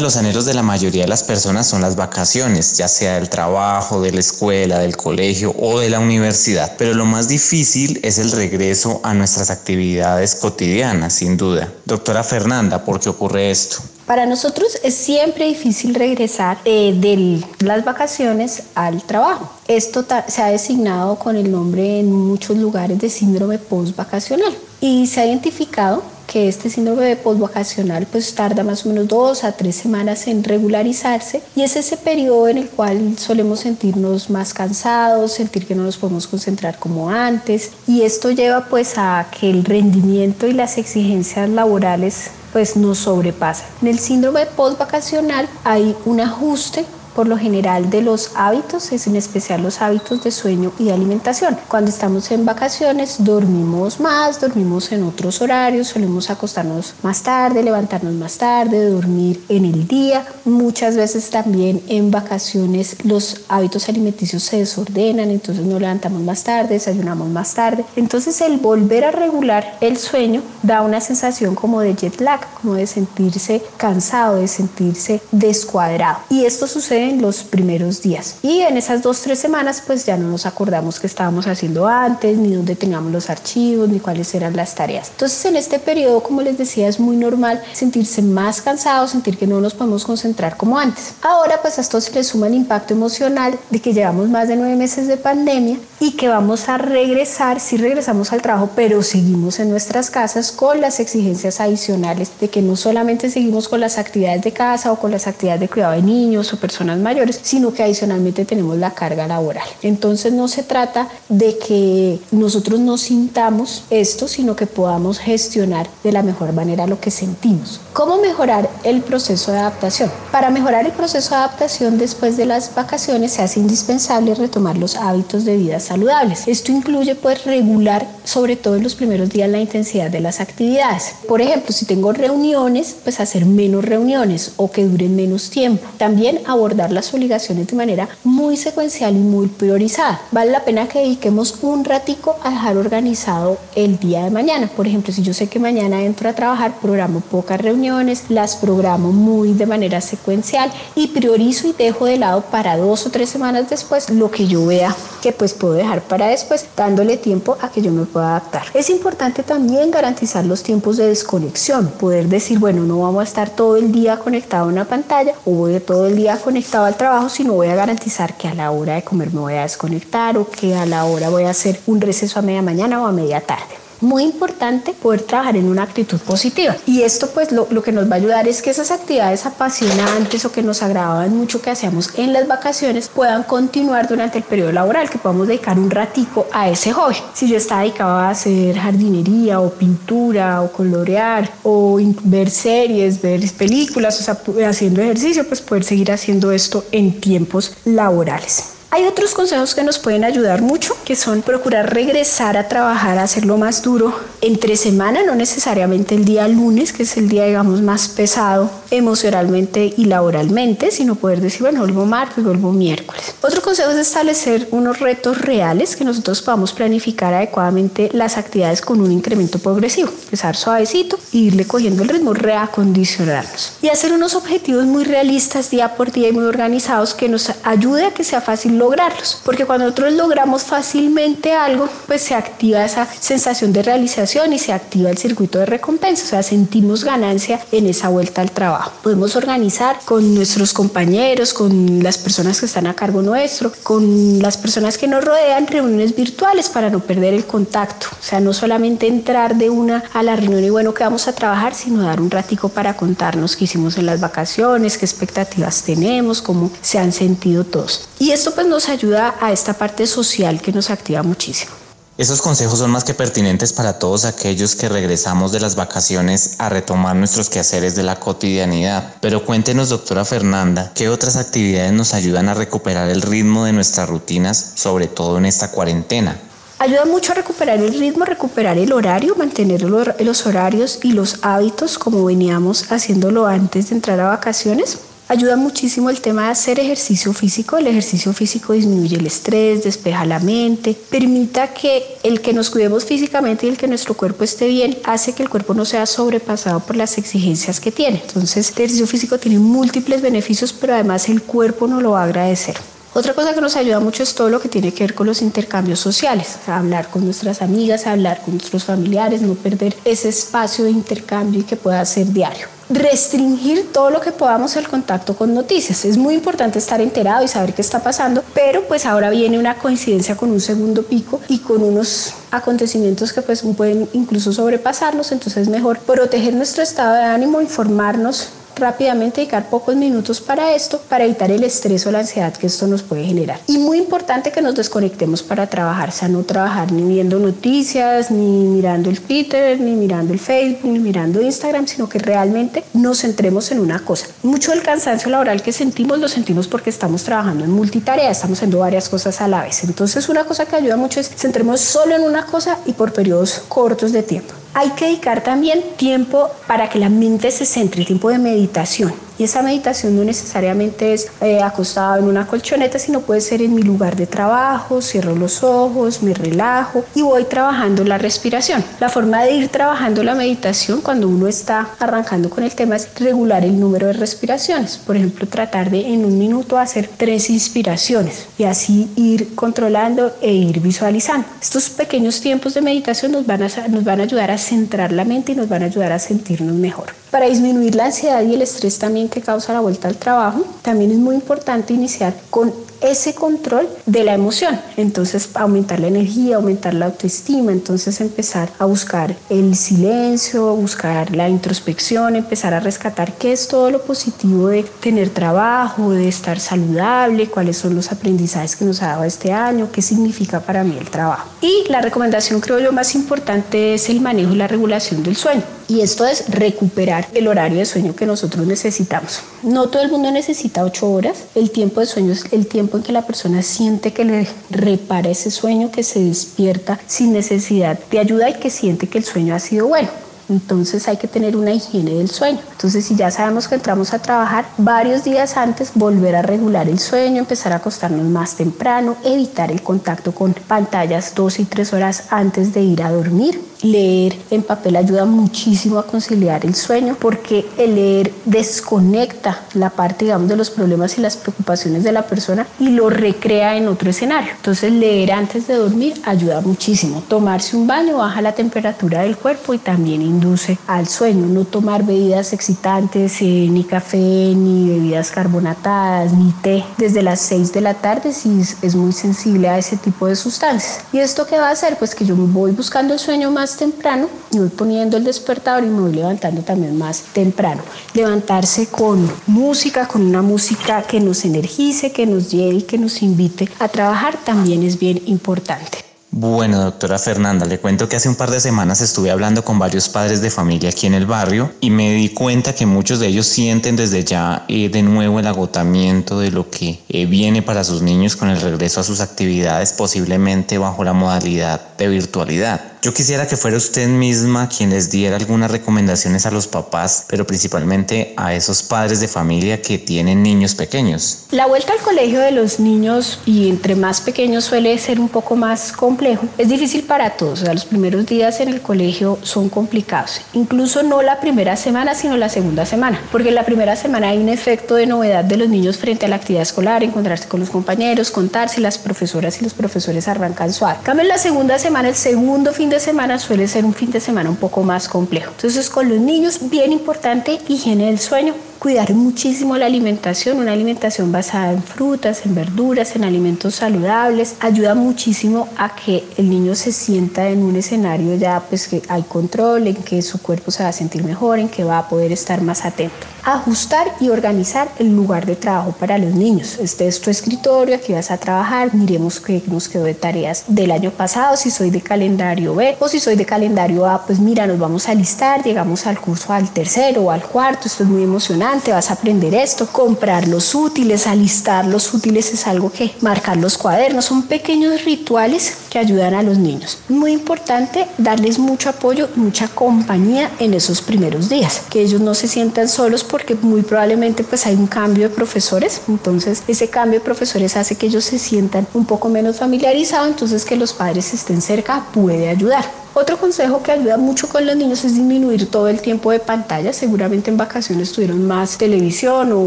Los anhelos de la mayoría de las personas son las vacaciones, ya sea del trabajo, de la escuela, del colegio o de la universidad. Pero lo más difícil es el regreso a nuestras actividades cotidianas, sin duda. Doctora Fernanda, ¿por qué ocurre esto? Para nosotros es siempre difícil regresar eh, de las vacaciones al trabajo. Esto se ha designado con el nombre en muchos lugares de síndrome post-vacacional y se ha identificado que este síndrome de postvacacional pues tarda más o menos dos a tres semanas en regularizarse y es ese periodo en el cual solemos sentirnos más cansados, sentir que no nos podemos concentrar como antes y esto lleva pues a que el rendimiento y las exigencias laborales pues nos sobrepasan. En el síndrome postvacacional hay un ajuste por lo general de los hábitos, es en especial los hábitos de sueño y de alimentación. Cuando estamos en vacaciones dormimos más, dormimos en otros horarios, solemos acostarnos más tarde, levantarnos más tarde, dormir en el día. Muchas veces también en vacaciones los hábitos alimenticios se desordenan, entonces nos levantamos más tarde, desayunamos más tarde. Entonces el volver a regular el sueño da una sensación como de jet lag, como de sentirse cansado, de sentirse descuadrado. Y esto sucede en los primeros días. Y en esas dos, tres semanas, pues ya no nos acordamos qué estábamos haciendo antes, ni dónde teníamos los archivos, ni cuáles eran las tareas. Entonces, en este periodo, como les decía, es muy normal sentirse más cansado, sentir que no nos podemos concentrar como antes. Ahora, pues a esto se le suma el impacto emocional de que llevamos más de nueve meses de pandemia y que vamos a regresar, si regresamos al trabajo, pero seguimos en nuestras casas con las exigencias adicionales de que no solamente seguimos con las actividades de casa o con las actividades de cuidado de niños o personas mayores, sino que adicionalmente tenemos la carga laboral. Entonces no se trata de que nosotros no sintamos esto, sino que podamos gestionar de la mejor manera lo que sentimos. ¿Cómo mejorar el proceso de adaptación? Para mejorar el proceso de adaptación después de las vacaciones se hace indispensable retomar los hábitos de vida saludables. Esto incluye pues regular sobre todo en los primeros días la intensidad de las actividades. Por ejemplo, si tengo reuniones, pues hacer menos reuniones o que duren menos tiempo. También abordar las obligaciones de manera muy secuencial y muy priorizada. Vale la pena que dediquemos un ratico a dejar organizado el día de mañana. Por ejemplo, si yo sé que mañana entro a trabajar, programo pocas reuniones, las programo muy de manera secuencial y priorizo y dejo de lado para dos o tres semanas después lo que yo vea que pues puedo dejar para después, dándole tiempo a que yo me pueda adaptar. Es importante también garantizar los tiempos de desconexión, poder decir, bueno, no vamos a estar todo el día conectado a una pantalla o voy todo el día conectado al trabajo, sino voy a garantizar que a la hora de comer me voy a desconectar o que a la hora voy a hacer un receso a media mañana o a media tarde muy importante poder trabajar en una actitud positiva. Y esto pues lo, lo, que nos va a ayudar es que esas actividades apasionantes o que nos agradaban mucho que hacíamos en las vacaciones puedan continuar durante el periodo laboral, que podamos dedicar un ratico a ese hobby. Si yo estaba dedicado a hacer jardinería o pintura o colorear o ver series, ver películas, o sea, haciendo ejercicio, pues poder seguir haciendo esto en tiempos laborales. Hay otros consejos que nos pueden ayudar mucho, que son procurar regresar a trabajar, hacerlo más duro entre semana, no necesariamente el día lunes, que es el día, digamos, más pesado emocionalmente y laboralmente, sino poder decir, bueno, vuelvo martes, vuelvo miércoles. Otro consejo es establecer unos retos reales que nosotros podamos planificar adecuadamente las actividades con un incremento progresivo, empezar suavecito, e irle cogiendo el ritmo, reacondicionarnos y hacer unos objetivos muy realistas día por día y muy organizados que nos ayude a que sea fácil lograrlos. Porque cuando nosotros logramos fácilmente algo, pues se activa esa sensación de realización y se activa el circuito de recompensa. O sea, sentimos ganancia en esa vuelta al trabajo. Podemos organizar con nuestros compañeros, con las personas que están a cargo nuestro, con las personas que nos rodean, reuniones virtuales para no perder el contacto. O sea, no solamente entrar de una a la reunión y bueno, que vamos a trabajar, sino dar un ratico para contarnos qué hicimos en las vacaciones, qué expectativas tenemos, cómo se han sentido todos. Y esto pues nos ayuda a esta parte social que nos activa muchísimo. Esos consejos son más que pertinentes para todos aquellos que regresamos de las vacaciones a retomar nuestros quehaceres de la cotidianidad. Pero cuéntenos, doctora Fernanda, ¿qué otras actividades nos ayudan a recuperar el ritmo de nuestras rutinas, sobre todo en esta cuarentena? Ayuda mucho a recuperar el ritmo, recuperar el horario, mantener los horarios y los hábitos como veníamos haciéndolo antes de entrar a vacaciones. Ayuda muchísimo el tema de hacer ejercicio físico. El ejercicio físico disminuye el estrés, despeja la mente, permita que el que nos cuidemos físicamente y el que nuestro cuerpo esté bien hace que el cuerpo no sea sobrepasado por las exigencias que tiene. Entonces, el ejercicio físico tiene múltiples beneficios, pero además el cuerpo nos lo va a agradecer. Otra cosa que nos ayuda mucho es todo lo que tiene que ver con los intercambios sociales, hablar con nuestras amigas, hablar con nuestros familiares, no perder ese espacio de intercambio y que pueda ser diario restringir todo lo que podamos el contacto con noticias. Es muy importante estar enterado y saber qué está pasando, pero pues ahora viene una coincidencia con un segundo pico y con unos acontecimientos que pues pueden incluso sobrepasarnos, entonces es mejor proteger nuestro estado de ánimo, informarnos rápidamente dedicar pocos minutos para esto, para evitar el estrés o la ansiedad que esto nos puede generar. Y muy importante que nos desconectemos para trabajar, o sea, no trabajar ni viendo noticias, ni mirando el Twitter, ni mirando el Facebook, ni mirando Instagram, sino que realmente nos centremos en una cosa. Mucho del cansancio laboral que sentimos lo sentimos porque estamos trabajando en multitarea, estamos haciendo varias cosas a la vez. Entonces una cosa que ayuda mucho es centremos solo en una cosa y por periodos cortos de tiempo. Hay que dedicar también tiempo para que la mente se centre, tiempo de meditación. Y esa meditación no necesariamente es eh, acostado en una colchoneta, sino puede ser en mi lugar de trabajo, cierro los ojos, me relajo y voy trabajando la respiración. La forma de ir trabajando la meditación cuando uno está arrancando con el tema es regular el número de respiraciones. Por ejemplo, tratar de en un minuto hacer tres inspiraciones y así ir controlando e ir visualizando. Estos pequeños tiempos de meditación nos van a, nos van a ayudar a centrar la mente y nos van a ayudar a sentirnos mejor. Para disminuir la ansiedad y el estrés también que causa la vuelta al trabajo, también es muy importante iniciar con ese control de la emoción. Entonces, aumentar la energía, aumentar la autoestima, entonces empezar a buscar el silencio, buscar la introspección, empezar a rescatar qué es todo lo positivo de tener trabajo, de estar saludable, cuáles son los aprendizajes que nos ha dado este año, qué significa para mí el trabajo. Y la recomendación creo yo más importante es el manejo y la regulación del sueño. Y esto es recuperar el horario de sueño que nosotros necesitamos. No todo el mundo necesita ocho horas. El tiempo de sueño es el tiempo en que la persona siente que le repara ese sueño, que se despierta sin necesidad de ayuda y que siente que el sueño ha sido bueno. Entonces hay que tener una higiene del sueño. Entonces si ya sabemos que entramos a trabajar, varios días antes volver a regular el sueño, empezar a acostarnos más temprano, evitar el contacto con pantallas dos y tres horas antes de ir a dormir Leer en papel ayuda muchísimo a conciliar el sueño porque el leer desconecta la parte, digamos, de los problemas y las preocupaciones de la persona y lo recrea en otro escenario. Entonces, leer antes de dormir ayuda muchísimo. Tomarse un baño baja la temperatura del cuerpo y también induce al sueño. No tomar bebidas excitantes, eh, ni café, ni bebidas carbonatadas, ni té desde las 6 de la tarde si es muy sensible a ese tipo de sustancias. ¿Y esto qué va a hacer? Pues que yo voy buscando el sueño más temprano y voy poniendo el despertador y me voy levantando también más temprano. Levantarse con música, con una música que nos energice, que nos lleve y que nos invite a trabajar también es bien importante. Bueno, doctora Fernanda, le cuento que hace un par de semanas estuve hablando con varios padres de familia aquí en el barrio y me di cuenta que muchos de ellos sienten desde ya eh, de nuevo el agotamiento de lo que eh, viene para sus niños con el regreso a sus actividades, posiblemente bajo la modalidad de virtualidad. Yo quisiera que fuera usted misma quien les diera algunas recomendaciones a los papás, pero principalmente a esos padres de familia que tienen niños pequeños. La vuelta al colegio de los niños y entre más pequeños suele ser un poco más complejo. Es difícil para todos, o sea, los primeros días en el colegio son complicados, incluso no la primera semana, sino la segunda semana, porque en la primera semana hay un efecto de novedad de los niños frente a la actividad escolar, encontrarse con los compañeros, contarse, las profesoras y los profesores arrancan suave. Cambio en la segunda semana, el segundo fin de semana suele ser un fin de semana un poco más complejo. Entonces con los niños, bien importante, higiene del sueño, cuidar muchísimo la alimentación, una alimentación basada en frutas, en verduras, en alimentos saludables, ayuda muchísimo a que el niño se sienta en un escenario ya pues que hay control, en que su cuerpo se va a sentir mejor, en que va a poder estar más atento. Ajustar y organizar el lugar de trabajo para los niños. Este es tu escritorio, aquí vas a trabajar, miremos qué nos quedó de tareas del año pasado, si soy de calendario B o si soy de calendario A, pues mira, nos vamos a listar, llegamos al curso al tercero o al cuarto, esto es muy emocionante vas a aprender esto, comprar los útiles, alistar los útiles es algo que marcar los cuadernos, son pequeños rituales que ayudan a los niños. Muy importante darles mucho apoyo, mucha compañía en esos primeros días, que ellos no se sientan solos porque muy probablemente pues hay un cambio de profesores, entonces ese cambio de profesores hace que ellos se sientan un poco menos familiarizados, entonces que los padres estén cerca puede ayudar. Otro consejo que ayuda mucho con los niños es disminuir todo el tiempo de pantalla. Seguramente en vacaciones tuvieron más televisión o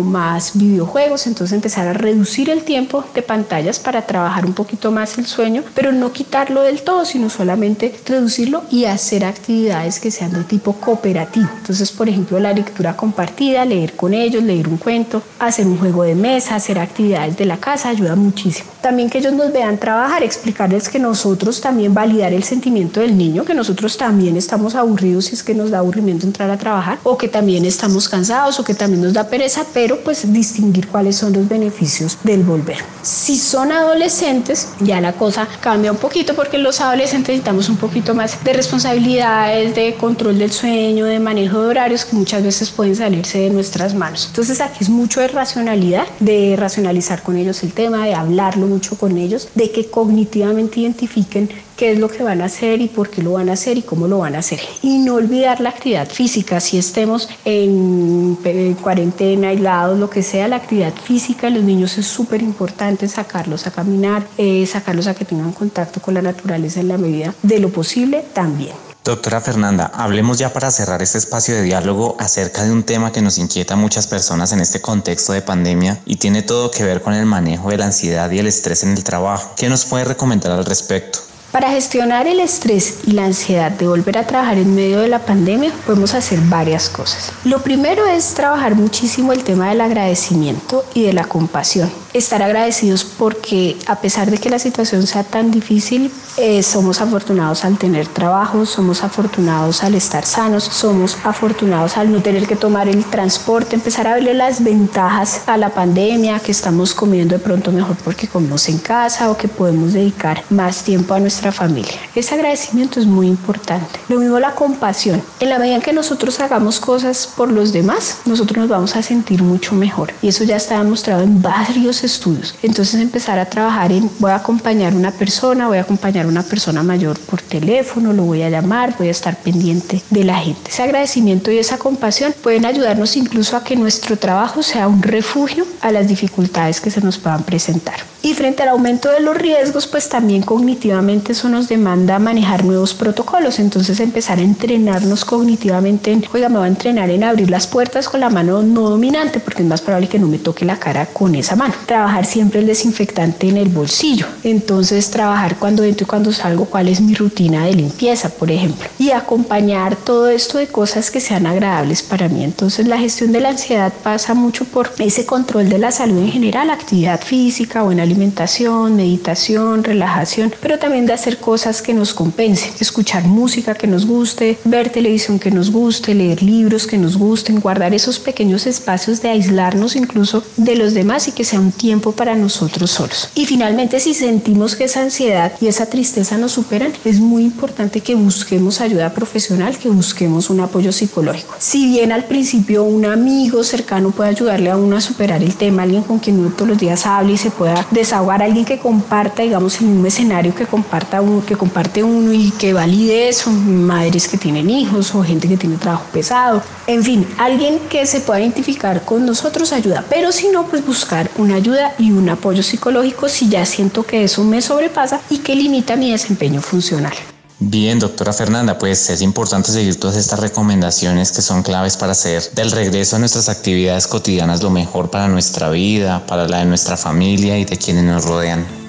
más videojuegos, entonces empezar a reducir el tiempo de pantallas para trabajar un poquito más el sueño, pero no quitarlo del todo, sino solamente reducirlo y hacer actividades que sean de tipo cooperativo. Entonces, por ejemplo, la lectura compartida, leer con ellos, leer un cuento, hacer un juego de mesa, hacer actividades de la casa, ayuda muchísimo. También que ellos nos vean trabajar, explicarles que nosotros también validar el sentimiento del niño que nosotros también estamos aburridos si es que nos da aburrimiento entrar a trabajar o que también estamos cansados o que también nos da pereza, pero pues distinguir cuáles son los beneficios del volver. Si son adolescentes, ya la cosa cambia un poquito porque los adolescentes necesitamos un poquito más de responsabilidades, de control del sueño, de manejo de horarios que muchas veces pueden salirse de nuestras manos. Entonces aquí es mucho de racionalidad, de racionalizar con ellos el tema, de hablarlo mucho con ellos, de que cognitivamente identifiquen qué es lo que van a hacer y por qué lo van a hacer y cómo lo van a hacer. Y no olvidar la actividad física, si estemos en, cuarentena, aislados, lo que sea, la actividad física, los niños es súper importante sacarlos a caminar, eh, sacarlos a que tengan contacto con la naturaleza en la medida de lo posible también. Doctora Fernanda, hablemos ya para cerrar este espacio de diálogo acerca de un tema que nos inquieta a muchas personas en este contexto de pandemia y tiene todo que ver con el manejo de la ansiedad y el estrés en el trabajo. ¿Qué nos puede recomendar al respecto? Para gestionar el estrés y la ansiedad de volver a trabajar en medio de la pandemia, podemos hacer varias cosas. Lo primero es trabajar muchísimo el tema del agradecimiento y de la compasión. Estar agradecidos porque a pesar de que la situación sea tan difícil, eh, somos afortunados al tener trabajo, somos afortunados al estar sanos, somos afortunados al no tener que tomar el transporte, empezar a verle las ventajas a la pandemia, que estamos comiendo de pronto mejor porque comemos en casa o que podemos dedicar más tiempo a nuestra familia. Ese agradecimiento es muy importante. Lo mismo la compasión. En la medida en que nosotros hagamos cosas por los demás, nosotros nos vamos a sentir mucho mejor. Y eso ya está demostrado en varios estudios. Entonces empezar a trabajar en, voy a acompañar a una persona, voy a acompañar a una persona mayor por teléfono, lo voy a llamar, voy a estar pendiente de la gente. Ese agradecimiento y esa compasión pueden ayudarnos incluso a que nuestro trabajo sea un refugio a las dificultades que se nos puedan presentar. Y frente al aumento de los riesgos, pues también cognitivamente eso nos demanda manejar nuevos protocolos. Entonces empezar a entrenarnos cognitivamente en, oiga, me voy a entrenar en abrir las puertas con la mano no dominante, porque es más probable que no me toque la cara con esa mano. Trabajar siempre el desinfectante en el bolsillo. Entonces trabajar cuando entro cuando salgo, cuál es mi rutina de limpieza, por ejemplo. Y acompañar todo esto de cosas que sean agradables para mí. Entonces la gestión de la ansiedad pasa mucho por ese control de la salud en general, actividad física, buena alimentación, meditación, relajación, pero también de hacer cosas que nos compensen, escuchar música que nos guste, ver televisión que nos guste, leer libros que nos gusten, guardar esos pequeños espacios de aislarnos incluso de los demás y que sea un tiempo para nosotros solos. Y finalmente, si sentimos que esa ansiedad y esa tristeza tristeza nos superan, es muy importante que busquemos ayuda profesional, que busquemos un apoyo psicológico. Si bien al principio un amigo cercano puede ayudarle a uno a superar el tema, alguien con quien uno todos los días hable y se pueda desahogar, alguien que comparta, digamos, el mismo escenario que comparta uno, que comparte uno y que valide eso, madres que tienen hijos o gente que tiene trabajo pesado, en fin, alguien que se pueda identificar con nosotros ayuda, pero si no, pues buscar una ayuda y un apoyo psicológico si ya siento que eso me sobrepasa y que limita mi desempeño funcional. Bien, doctora Fernanda, pues es importante seguir todas estas recomendaciones que son claves para hacer del regreso a nuestras actividades cotidianas lo mejor para nuestra vida, para la de nuestra familia y de quienes nos rodean.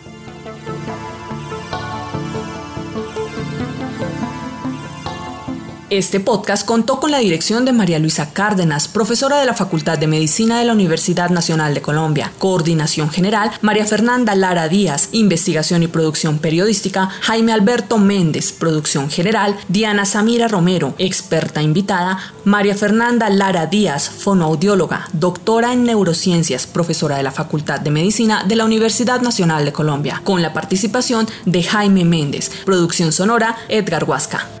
Este podcast contó con la dirección de María Luisa Cárdenas, profesora de la Facultad de Medicina de la Universidad Nacional de Colombia. Coordinación General, María Fernanda Lara Díaz. Investigación y producción periodística, Jaime Alberto Méndez. Producción General, Diana Samira Romero. Experta invitada, María Fernanda Lara Díaz, fonoaudióloga, doctora en neurociencias, profesora de la Facultad de Medicina de la Universidad Nacional de Colombia. Con la participación de Jaime Méndez. Producción sonora, Edgar Huasca.